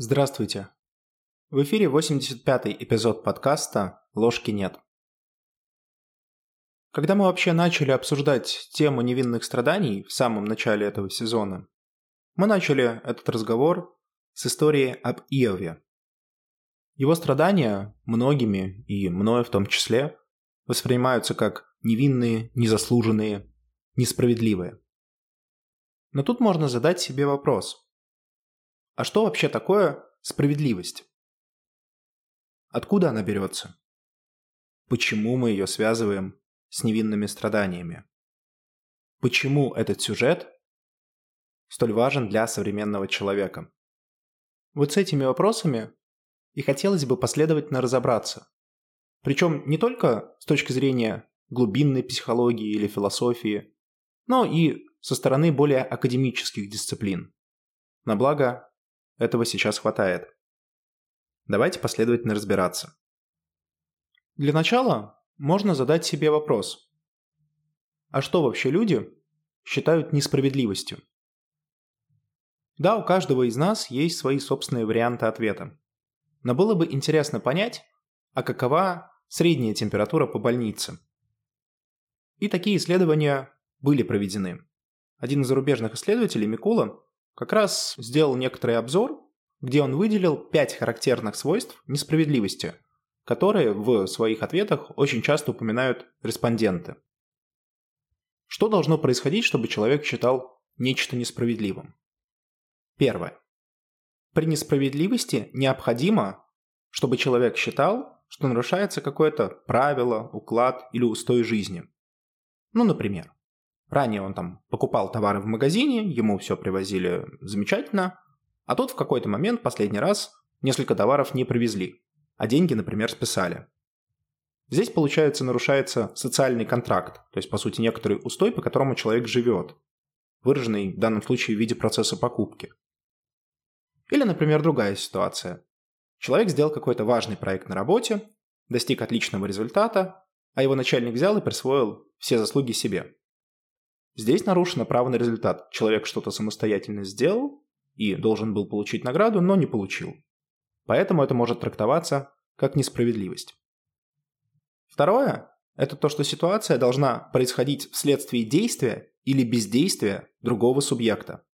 Здравствуйте. В эфире 85-й эпизод подкаста «Ложки нет». Когда мы вообще начали обсуждать тему невинных страданий в самом начале этого сезона, мы начали этот разговор с истории об Иове. Его страдания многими, и мною в том числе, воспринимаются как невинные, незаслуженные, несправедливые. Но тут можно задать себе вопрос – а что вообще такое справедливость? Откуда она берется? Почему мы ее связываем с невинными страданиями? Почему этот сюжет столь важен для современного человека? Вот с этими вопросами и хотелось бы последовательно разобраться. Причем не только с точки зрения глубинной психологии или философии, но и со стороны более академических дисциплин. На благо этого сейчас хватает. Давайте последовательно разбираться. Для начала можно задать себе вопрос. А что вообще люди считают несправедливостью? Да, у каждого из нас есть свои собственные варианты ответа. Но было бы интересно понять, а какова средняя температура по больнице. И такие исследования были проведены. Один из зарубежных исследователей, Микула, как раз сделал некоторый обзор, где он выделил пять характерных свойств несправедливости, которые в своих ответах очень часто упоминают респонденты. Что должно происходить, чтобы человек считал нечто несправедливым? Первое. При несправедливости необходимо, чтобы человек считал, что нарушается какое-то правило, уклад или устой жизни. Ну, например, Ранее он там покупал товары в магазине, ему все привозили замечательно, а тут в какой-то момент, последний раз, несколько товаров не привезли, а деньги, например, списали. Здесь, получается, нарушается социальный контракт, то есть, по сути, некоторый устой, по которому человек живет, выраженный в данном случае в виде процесса покупки. Или, например, другая ситуация. Человек сделал какой-то важный проект на работе, достиг отличного результата, а его начальник взял и присвоил все заслуги себе. Здесь нарушено право на результат. Человек что-то самостоятельно сделал и должен был получить награду, но не получил. Поэтому это может трактоваться как несправедливость. Второе – это то, что ситуация должна происходить вследствие действия или бездействия другого субъекта,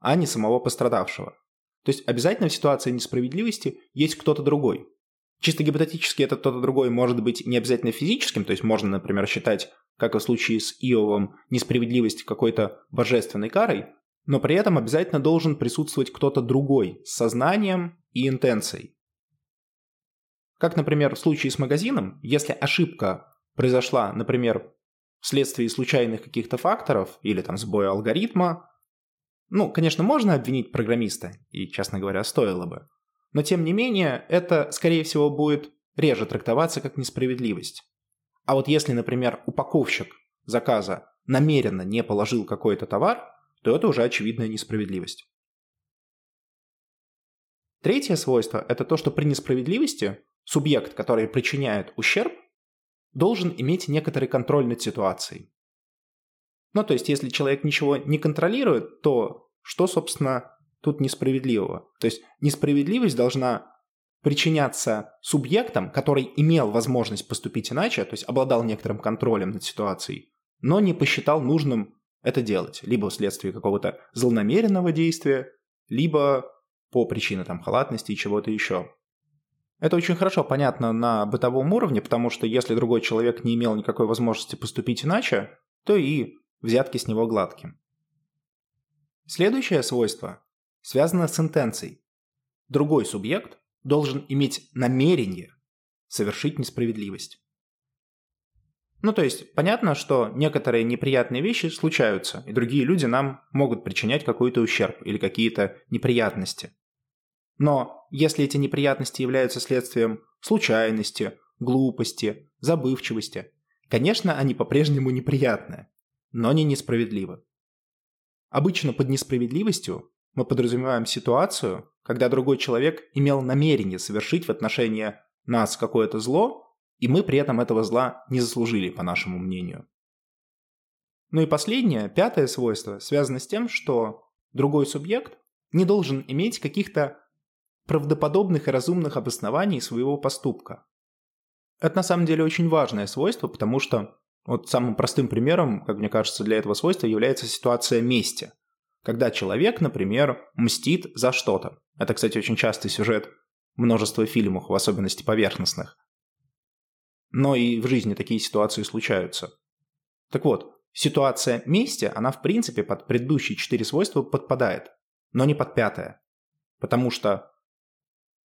а не самого пострадавшего. То есть обязательно в ситуации несправедливости есть кто-то другой. Чисто гипотетически этот кто-то другой может быть не обязательно физическим, то есть можно, например, считать как и в случае с Иовом, несправедливость какой-то божественной карой, но при этом обязательно должен присутствовать кто-то другой с сознанием и интенцией. Как, например, в случае с магазином, если ошибка произошла, например, вследствие случайных каких-то факторов или там сбоя алгоритма, ну, конечно, можно обвинить программиста, и, честно говоря, стоило бы. Но, тем не менее, это, скорее всего, будет реже трактоваться как несправедливость. А вот если, например, упаковщик заказа намеренно не положил какой-то товар, то это уже очевидная несправедливость. Третье свойство – это то, что при несправедливости субъект, который причиняет ущерб, должен иметь некоторый контроль над ситуацией. Ну, то есть, если человек ничего не контролирует, то что, собственно, тут несправедливого? То есть, несправедливость должна причиняться субъектом, который имел возможность поступить иначе, то есть обладал некоторым контролем над ситуацией, но не посчитал нужным это делать, либо вследствие какого-то злонамеренного действия, либо по причине там халатности и чего-то еще. Это очень хорошо понятно на бытовом уровне, потому что если другой человек не имел никакой возможности поступить иначе, то и взятки с него гладким. Следующее свойство связано с интенцией. Другой субъект должен иметь намерение совершить несправедливость. Ну, то есть, понятно, что некоторые неприятные вещи случаются, и другие люди нам могут причинять какой-то ущерб или какие-то неприятности. Но если эти неприятности являются следствием случайности, глупости, забывчивости, конечно, они по-прежнему неприятны, но не несправедливы. Обычно под несправедливостью мы подразумеваем ситуацию, когда другой человек имел намерение совершить в отношении нас какое-то зло, и мы при этом этого зла не заслужили, по нашему мнению. Ну и последнее, пятое свойство, связано с тем, что другой субъект не должен иметь каких-то правдоподобных и разумных обоснований своего поступка. Это на самом деле очень важное свойство, потому что вот самым простым примером, как мне кажется, для этого свойства является ситуация мести. Когда человек, например, мстит за что-то. Это, кстати, очень частый сюжет множества фильмов, в особенности поверхностных. Но и в жизни такие ситуации случаются. Так вот, ситуация мести, она в принципе под предыдущие четыре свойства подпадает, но не под пятое. Потому что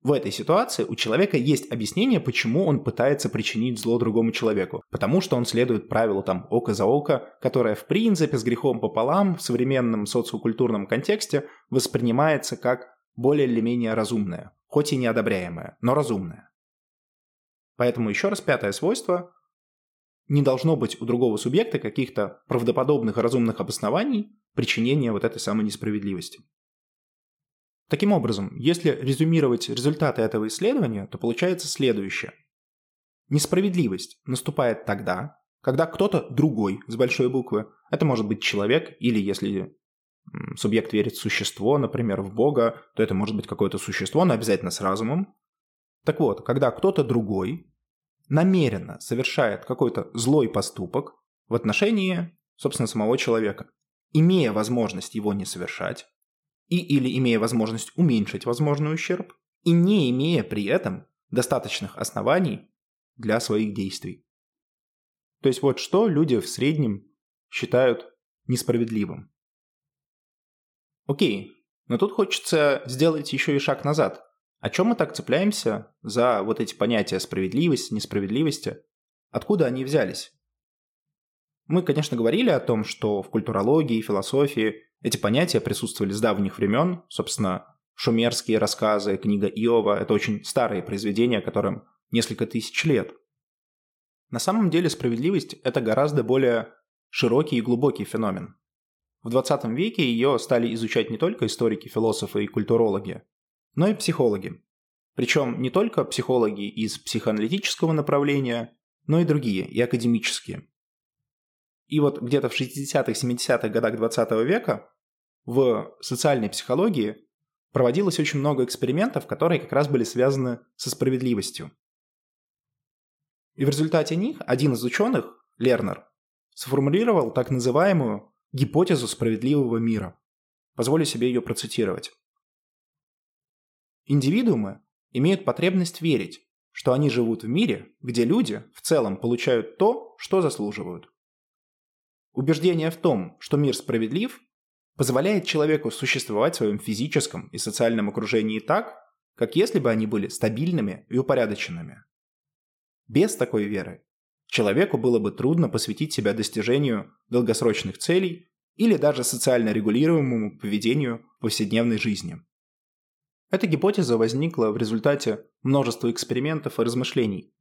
в этой ситуации у человека есть объяснение, почему он пытается причинить зло другому человеку. Потому что он следует правилу там око за око, которое в принципе с грехом пополам в современном социокультурном контексте воспринимается как более или менее разумное, хоть и неодобряемое, но разумное. Поэтому еще раз пятое свойство не должно быть у другого субъекта каких-то правдоподобных разумных обоснований причинения вот этой самой несправедливости. Таким образом, если резюмировать результаты этого исследования, то получается следующее. Несправедливость наступает тогда, когда кто-то другой с большой буквы, это может быть человек или если субъект верит в существо, например, в Бога, то это может быть какое-то существо, но обязательно с разумом. Так вот, когда кто-то другой намеренно совершает какой-то злой поступок в отношении, собственно, самого человека, имея возможность его не совершать, и или имея возможность уменьшить возможный ущерб, и не имея при этом достаточных оснований для своих действий. То есть вот что люди в среднем считают несправедливым. Окей, но тут хочется сделать еще и шаг назад. О чем мы так цепляемся за вот эти понятия справедливости, несправедливости? Откуда они взялись? Мы, конечно, говорили о том, что в культурологии, философии эти понятия присутствовали с давних времен. Собственно, шумерские рассказы, книга Иова – это очень старые произведения, которым несколько тысяч лет. На самом деле справедливость – это гораздо более широкий и глубокий феномен. В 20 веке ее стали изучать не только историки, философы и культурологи, но и психологи. Причем не только психологи из психоаналитического направления, но и другие, и академические. И вот где-то в 60-х, 70-х годах 20 века в социальной психологии проводилось очень много экспериментов, которые как раз были связаны со справедливостью. И в результате них один из ученых, Лернер, сформулировал так называемую гипотезу справедливого мира. Позволю себе ее процитировать. Индивидуумы имеют потребность верить, что они живут в мире, где люди в целом получают то, что заслуживают. Убеждение в том, что мир справедлив, позволяет человеку существовать в своем физическом и социальном окружении так, как если бы они были стабильными и упорядоченными. Без такой веры человеку было бы трудно посвятить себя достижению долгосрочных целей или даже социально регулируемому поведению в повседневной жизни. Эта гипотеза возникла в результате множества экспериментов и размышлений.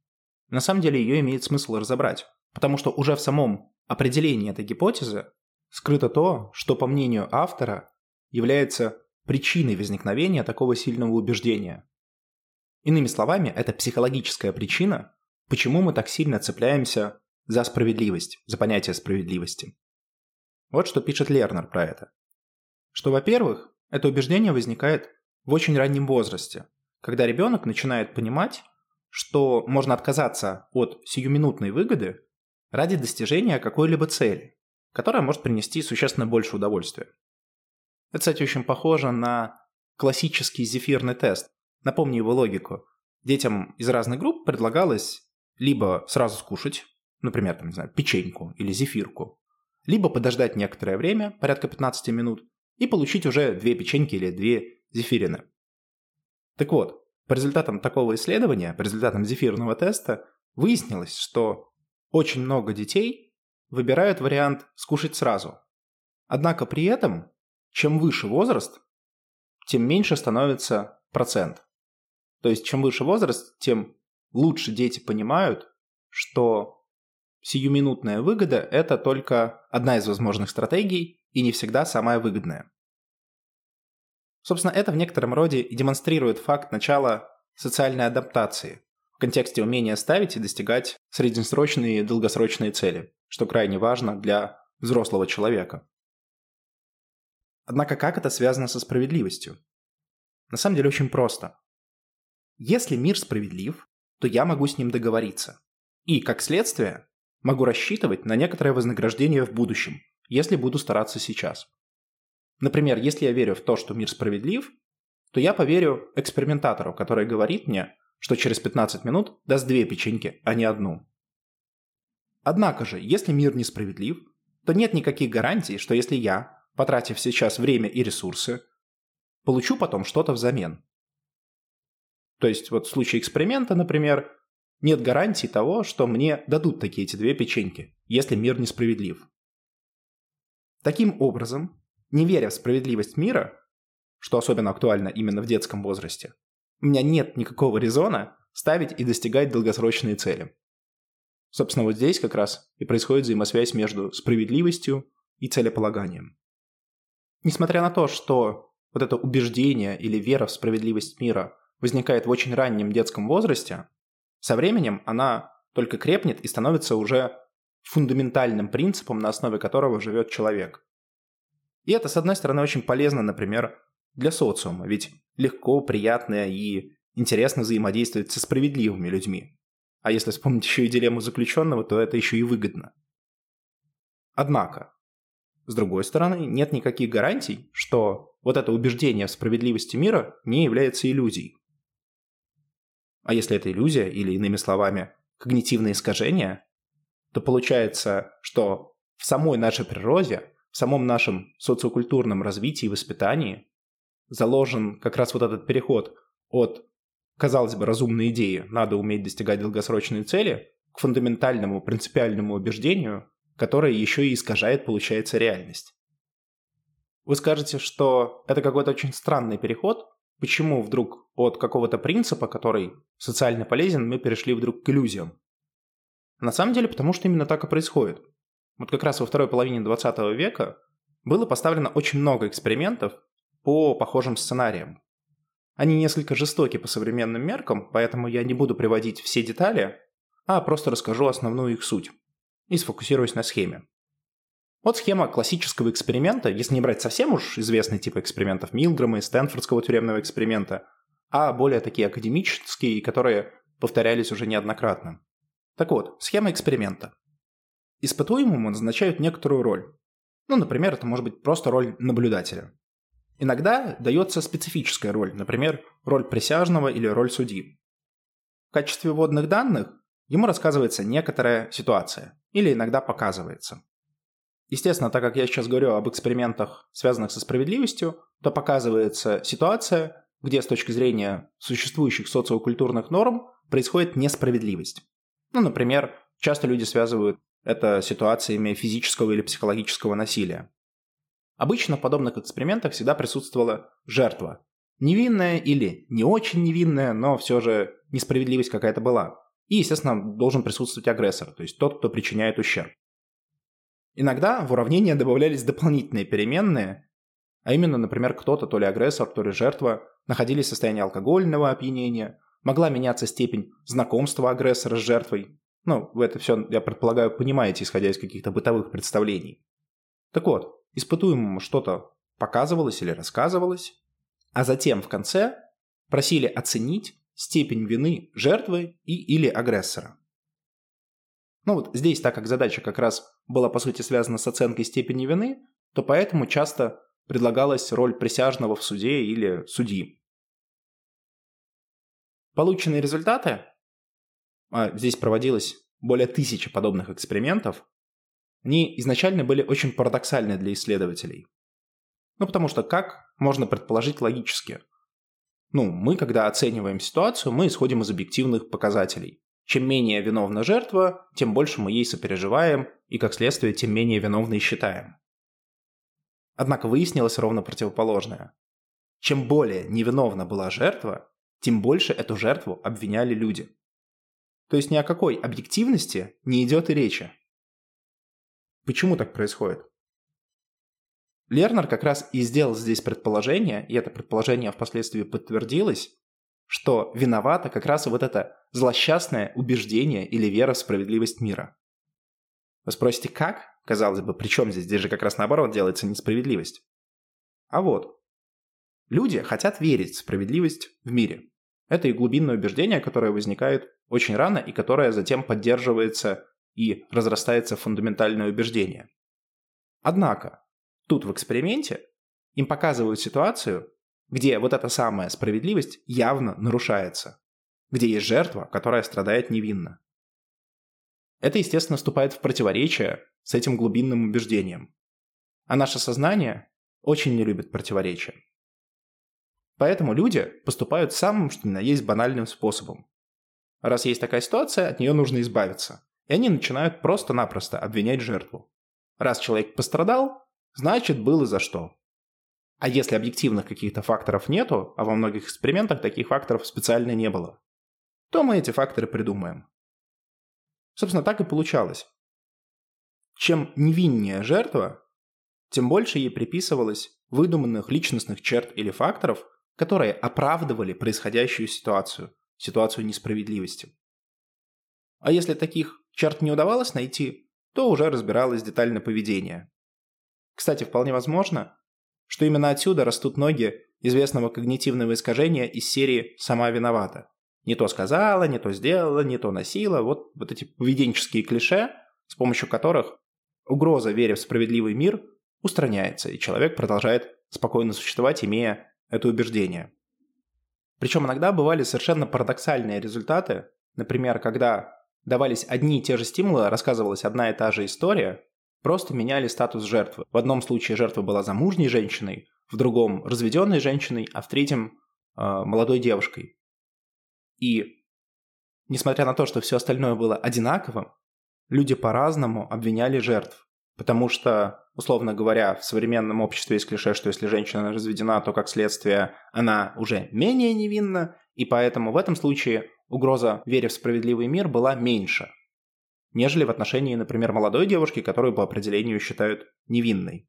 На самом деле ее имеет смысл разобрать, потому что уже в самом определении этой гипотезы скрыто то, что, по мнению автора, является причиной возникновения такого сильного убеждения. Иными словами, это психологическая причина, почему мы так сильно цепляемся за справедливость, за понятие справедливости. Вот что пишет Лернер про это. Что, во-первых, это убеждение возникает в очень раннем возрасте, когда ребенок начинает понимать, что можно отказаться от сиюминутной выгоды ради достижения какой-либо цели, которая может принести существенно больше удовольствия. Это, кстати, очень похоже на классический зефирный тест. Напомню его логику. Детям из разных групп предлагалось либо сразу скушать, например, там, не знаю, печеньку или зефирку, либо подождать некоторое время, порядка 15 минут, и получить уже две печеньки или две зефирины. Так вот, по результатам такого исследования, по результатам зефирного теста, выяснилось, что очень много детей выбирают вариант скушать сразу. Однако при этом, чем выше возраст, тем меньше становится процент. То есть, чем выше возраст, тем лучше дети понимают, что сиюминутная выгода – это только одна из возможных стратегий и не всегда самая выгодная. Собственно, это в некотором роде и демонстрирует факт начала социальной адаптации, в контексте умения ставить и достигать среднесрочные и долгосрочные цели, что крайне важно для взрослого человека. Однако как это связано со справедливостью? На самом деле очень просто. Если мир справедлив, то я могу с ним договориться. И, как следствие, могу рассчитывать на некоторое вознаграждение в будущем, если буду стараться сейчас. Например, если я верю в то, что мир справедлив, то я поверю экспериментатору, который говорит мне, что через 15 минут даст две печеньки, а не одну. Однако же, если мир несправедлив, то нет никаких гарантий, что если я, потратив сейчас время и ресурсы, получу потом что-то взамен. То есть вот в случае эксперимента, например, нет гарантии того, что мне дадут такие эти две печеньки, если мир несправедлив. Таким образом, не веря в справедливость мира, что особенно актуально именно в детском возрасте, у меня нет никакого резона ставить и достигать долгосрочные цели. Собственно, вот здесь как раз и происходит взаимосвязь между справедливостью и целеполаганием. Несмотря на то, что вот это убеждение или вера в справедливость мира возникает в очень раннем детском возрасте, со временем она только крепнет и становится уже фундаментальным принципом, на основе которого живет человек. И это, с одной стороны, очень полезно, например, для социума, ведь легко, приятно и интересно взаимодействовать со справедливыми людьми. А если вспомнить еще и дилемму заключенного, то это еще и выгодно. Однако, с другой стороны, нет никаких гарантий, что вот это убеждение в справедливости мира не является иллюзией. А если это иллюзия, или иными словами, когнитивное искажение, то получается, что в самой нашей природе, в самом нашем социокультурном развитии и воспитании заложен как раз вот этот переход от, казалось бы, разумной идеи «надо уметь достигать долгосрочные цели» к фундаментальному принципиальному убеждению, которое еще и искажает, получается, реальность. Вы скажете, что это какой-то очень странный переход, почему вдруг от какого-то принципа, который социально полезен, мы перешли вдруг к иллюзиям. На самом деле, потому что именно так и происходит. Вот как раз во второй половине 20 века было поставлено очень много экспериментов, по похожим сценариям. Они несколько жестоки по современным меркам, поэтому я не буду приводить все детали, а просто расскажу основную их суть и сфокусируюсь на схеме. Вот схема классического эксперимента, если не брать совсем уж известный тип экспериментов Милгрома и Стэнфордского тюремного эксперимента, а более такие академические, которые повторялись уже неоднократно. Так вот, схема эксперимента. Испытуемому назначают некоторую роль. Ну, например, это может быть просто роль наблюдателя. Иногда дается специфическая роль, например, роль присяжного или роль судьи. В качестве вводных данных ему рассказывается некоторая ситуация или иногда показывается. Естественно, так как я сейчас говорю об экспериментах, связанных со справедливостью, то показывается ситуация, где с точки зрения существующих социокультурных норм происходит несправедливость. Ну, например, часто люди связывают это ситуациями физического или психологического насилия. Обычно в подобных экспериментах всегда присутствовала жертва. Невинная или не очень невинная, но все же несправедливость какая-то была. И, естественно, должен присутствовать агрессор, то есть тот, кто причиняет ущерб. Иногда в уравнение добавлялись дополнительные переменные, а именно, например, кто-то, то ли агрессор, то ли жертва, находились в состоянии алкогольного опьянения, могла меняться степень знакомства агрессора с жертвой. Ну, вы это все, я предполагаю, понимаете, исходя из каких-то бытовых представлений. Так вот, испытуемому что-то показывалось или рассказывалось, а затем в конце просили оценить степень вины жертвы и или агрессора. Ну вот здесь, так как задача как раз была по сути связана с оценкой степени вины, то поэтому часто предлагалась роль присяжного в суде или судьи. Полученные результаты, а здесь проводилось более тысячи подобных экспериментов, они изначально были очень парадоксальны для исследователей. Ну, потому что как можно предположить логически? Ну, мы, когда оцениваем ситуацию, мы исходим из объективных показателей. Чем менее виновна жертва, тем больше мы ей сопереживаем, и, как следствие, тем менее виновной считаем. Однако выяснилось ровно противоположное. Чем более невиновна была жертва, тем больше эту жертву обвиняли люди. То есть ни о какой объективности не идет и речи. Почему так происходит? Лернер как раз и сделал здесь предположение, и это предположение впоследствии подтвердилось, что виновато как раз вот это злосчастное убеждение или вера в справедливость мира. Вы спросите, как? Казалось бы, при чем здесь? Здесь же как раз наоборот делается несправедливость. А вот. Люди хотят верить в справедливость в мире. Это и глубинное убеждение, которое возникает очень рано и которое затем поддерживается и разрастается фундаментальное убеждение. Однако, тут в эксперименте им показывают ситуацию, где вот эта самая справедливость явно нарушается, где есть жертва, которая страдает невинно. Это, естественно, вступает в противоречие с этим глубинным убеждением. А наше сознание очень не любит противоречия. Поэтому люди поступают самым, что ни на есть, банальным способом. Раз есть такая ситуация, от нее нужно избавиться. И они начинают просто-напросто обвинять жертву. Раз человек пострадал, значит было за что. А если объективных каких-то факторов нету, а во многих экспериментах таких факторов специально не было, то мы эти факторы придумаем. Собственно, так и получалось. Чем невиннее жертва, тем больше ей приписывалось выдуманных личностных черт или факторов, которые оправдывали происходящую ситуацию, ситуацию несправедливости. А если таких черт не удавалось найти, то уже разбиралось детально поведение. Кстати, вполне возможно, что именно отсюда растут ноги известного когнитивного искажения из серии «Сама виновата». Не то сказала, не то сделала, не то носила. Вот, вот эти поведенческие клише, с помощью которых угроза вере в справедливый мир устраняется, и человек продолжает спокойно существовать, имея это убеждение. Причем иногда бывали совершенно парадоксальные результаты. Например, когда давались одни и те же стимулы, рассказывалась одна и та же история, просто меняли статус жертвы. В одном случае жертва была замужней женщиной, в другом – разведенной женщиной, а в третьем э, – молодой девушкой. И несмотря на то, что все остальное было одинаковым, люди по-разному обвиняли жертв. Потому что, условно говоря, в современном обществе есть клише, что если женщина разведена, то как следствие она уже менее невинна, и поэтому в этом случае угроза вере в справедливый мир была меньше, нежели в отношении, например, молодой девушки, которую по определению считают невинной.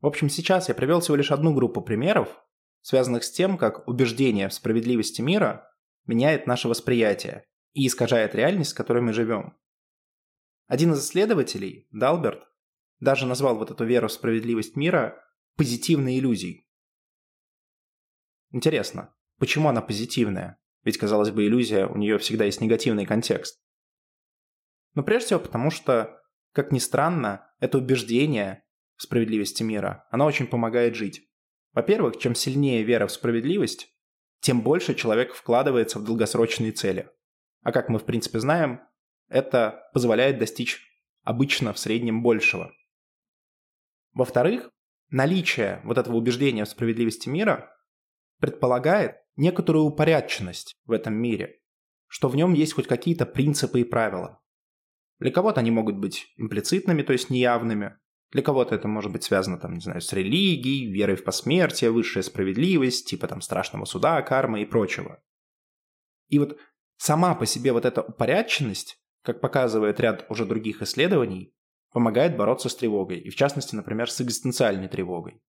В общем, сейчас я привел всего лишь одну группу примеров, связанных с тем, как убеждение в справедливости мира меняет наше восприятие и искажает реальность, в которой мы живем. Один из исследователей, Далберт, даже назвал вот эту веру в справедливость мира позитивной иллюзией. Интересно, почему она позитивная? Ведь, казалось бы, иллюзия, у нее всегда есть негативный контекст. Но прежде всего потому, что, как ни странно, это убеждение в справедливости мира, оно очень помогает жить. Во-первых, чем сильнее вера в справедливость, тем больше человек вкладывается в долгосрочные цели. А как мы в принципе знаем, это позволяет достичь обычно в среднем большего. Во-вторых, наличие вот этого убеждения в справедливости мира предполагает некоторую упорядоченность в этом мире, что в нем есть хоть какие-то принципы и правила. Для кого-то они могут быть имплицитными, то есть неявными. Для кого-то это может быть связано, там, не знаю, с религией, верой в посмертие, высшая справедливость, типа там страшного суда, кармы и прочего. И вот сама по себе вот эта упорядоченность как показывает ряд уже других исследований, помогает бороться с тревогой, и в частности, например, с экзистенциальной тревогой.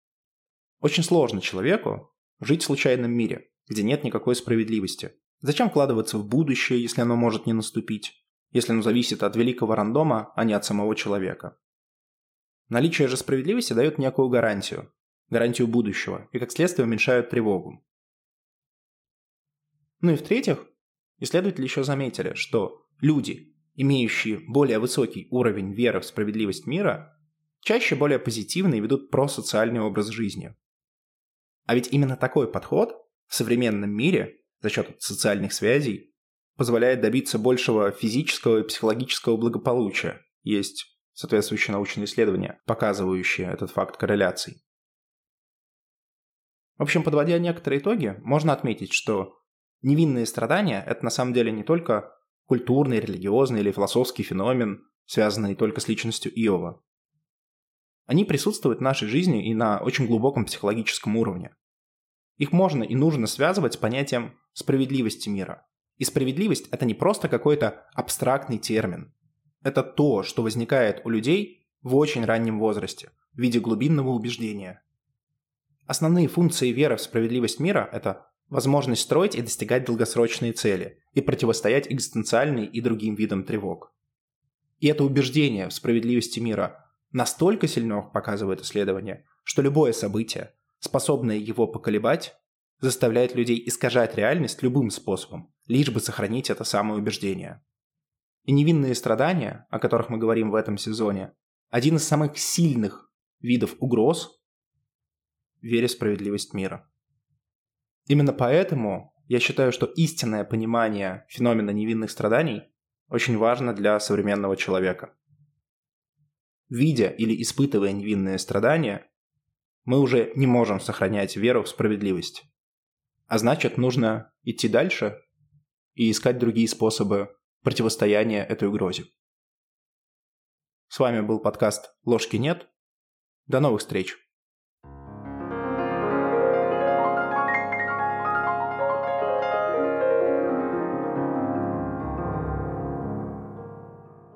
Очень сложно человеку жить в случайном мире, где нет никакой справедливости. Зачем вкладываться в будущее, если оно может не наступить, если оно зависит от великого рандома, а не от самого человека? Наличие же справедливости дает некую гарантию, гарантию будущего, и как следствие уменьшают тревогу. Ну и в-третьих, исследователи еще заметили, что люди, имеющие более высокий уровень веры в справедливость мира, чаще более позитивно и ведут просоциальный образ жизни. А ведь именно такой подход в современном мире за счет социальных связей позволяет добиться большего физического и психологического благополучия. Есть соответствующие научные исследования, показывающие этот факт корреляций. В общем, подводя некоторые итоги, можно отметить, что невинные страдания – это на самом деле не только культурный, религиозный или философский феномен, связанный только с личностью Иова. Они присутствуют в нашей жизни и на очень глубоком психологическом уровне. Их можно и нужно связывать с понятием справедливости мира. И справедливость – это не просто какой-то абстрактный термин. Это то, что возникает у людей в очень раннем возрасте, в виде глубинного убеждения. Основные функции веры в справедливость мира – это возможность строить и достигать долгосрочные цели и противостоять экзистенциальным и другим видам тревог. И это убеждение в справедливости мира настолько сильно, показывает исследование, что любое событие, способное его поколебать, заставляет людей искажать реальность любым способом, лишь бы сохранить это самое убеждение. И невинные страдания, о которых мы говорим в этом сезоне, один из самых сильных видов угроз вере в справедливость мира. Именно поэтому я считаю, что истинное понимание феномена невинных страданий очень важно для современного человека. Видя или испытывая невинные страдания, мы уже не можем сохранять веру в справедливость. А значит, нужно идти дальше и искать другие способы противостояния этой угрозе. С вами был подкаст «Ложки нет». До новых встреч!